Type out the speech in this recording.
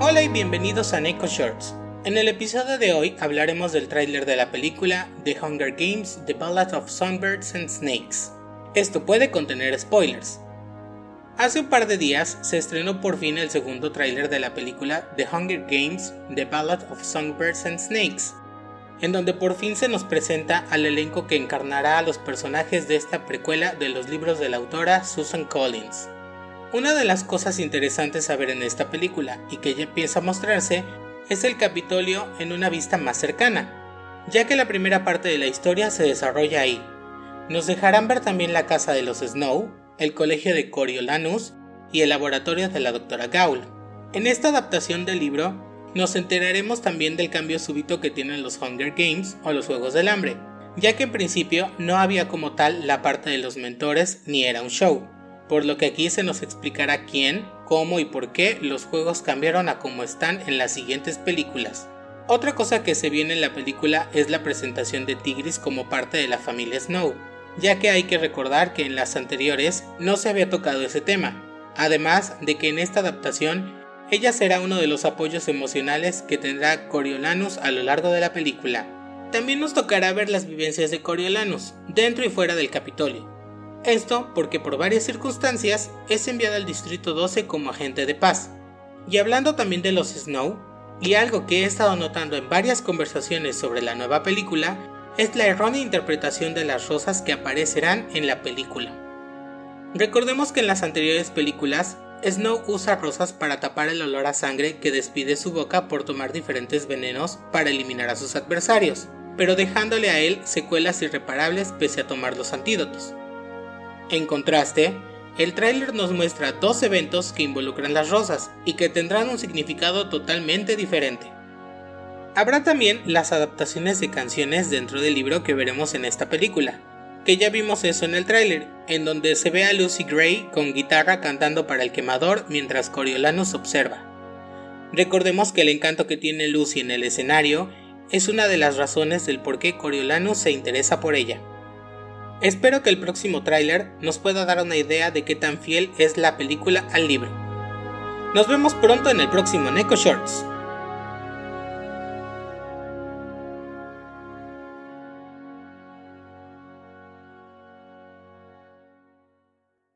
Hola y bienvenidos a Neko Shorts. En el episodio de hoy hablaremos del tráiler de la película The Hunger Games: The Ballad of Songbirds and Snakes. Esto puede contener spoilers. Hace un par de días se estrenó por fin el segundo tráiler de la película The Hunger Games: The Ballad of Songbirds and Snakes, en donde por fin se nos presenta al elenco que encarnará a los personajes de esta precuela de los libros de la autora Susan Collins. Una de las cosas interesantes a ver en esta película y que ya empieza a mostrarse es el Capitolio en una vista más cercana, ya que la primera parte de la historia se desarrolla ahí. Nos dejarán ver también la casa de los Snow, el colegio de Coriolanus y el laboratorio de la doctora Gaul. En esta adaptación del libro nos enteraremos también del cambio súbito que tienen los Hunger Games o los Juegos del Hambre, ya que en principio no había como tal la parte de los mentores ni era un show por lo que aquí se nos explicará quién, cómo y por qué los juegos cambiaron a como están en las siguientes películas. Otra cosa que se viene en la película es la presentación de Tigris como parte de la familia Snow, ya que hay que recordar que en las anteriores no se había tocado ese tema, además de que en esta adaptación ella será uno de los apoyos emocionales que tendrá Coriolanus a lo largo de la película. También nos tocará ver las vivencias de Coriolanus, dentro y fuera del Capitolio, esto porque por varias circunstancias es enviado al Distrito 12 como agente de paz. Y hablando también de los Snow, y algo que he estado notando en varias conversaciones sobre la nueva película, es la errónea interpretación de las rosas que aparecerán en la película. Recordemos que en las anteriores películas, Snow usa rosas para tapar el olor a sangre que despide su boca por tomar diferentes venenos para eliminar a sus adversarios, pero dejándole a él secuelas irreparables pese a tomar los antídotos. En contraste, el tráiler nos muestra dos eventos que involucran las rosas y que tendrán un significado totalmente diferente. Habrá también las adaptaciones de canciones dentro del libro que veremos en esta película, que ya vimos eso en el tráiler, en donde se ve a Lucy Gray con guitarra cantando para el quemador mientras Coriolanus observa. Recordemos que el encanto que tiene Lucy en el escenario es una de las razones del por qué Coriolanus se interesa por ella. Espero que el próximo tráiler nos pueda dar una idea de qué tan fiel es la película al libro. Nos vemos pronto en el próximo Neko Shorts.